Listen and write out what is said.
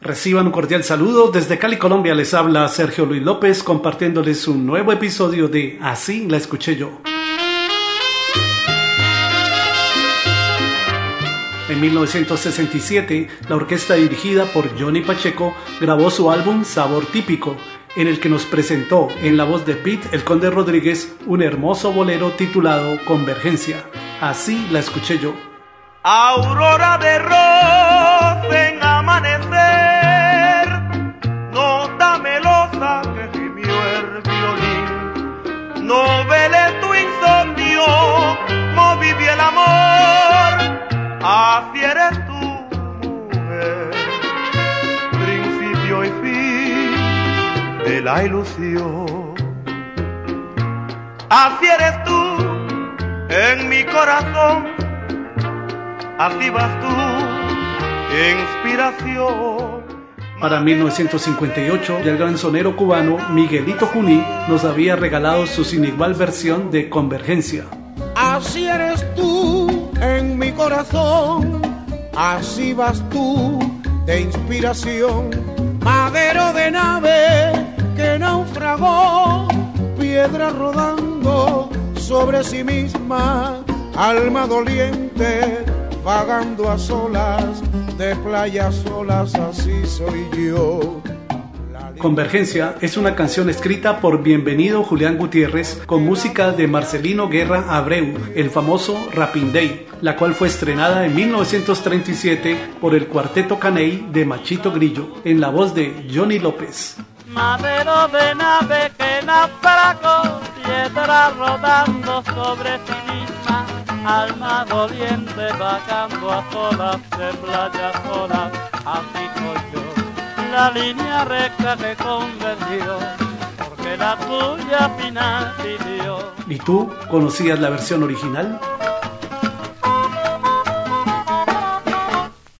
Reciban un cordial saludo. Desde Cali, Colombia, les habla Sergio Luis López compartiéndoles un nuevo episodio de Así la escuché yo. En 1967, la orquesta dirigida por Johnny Pacheco grabó su álbum Sabor Típico, en el que nos presentó en la voz de Pete el Conde Rodríguez un hermoso bolero titulado Convergencia. Así la escuché yo. Aurora de rosa en así eres tú, mujer, principio y fin de la ilusión. Así eres tú en mi corazón así vas tú, inspiración. Para 1958, ya el gran sonero cubano Miguelito Juní nos había regalado su sin igual versión de Convergencia. Así eres tú mi corazón, así vas tú de inspiración, madero de nave que naufragó, piedra rodando sobre sí misma, alma doliente vagando a solas, de playas solas, así soy yo. Convergencia es una canción escrita por Bienvenido Julián Gutiérrez con música de Marcelino Guerra Abreu, el famoso Rapping Day, la cual fue estrenada en 1937 por el Cuarteto Caney de Machito Grillo, en la voz de Johnny López. Madero de nave que piedra rodando sobre sí misma alma doliente a solas yo, la línea recta que convenció, porque la tuya final pidió. ¿Y tú conocías la versión original?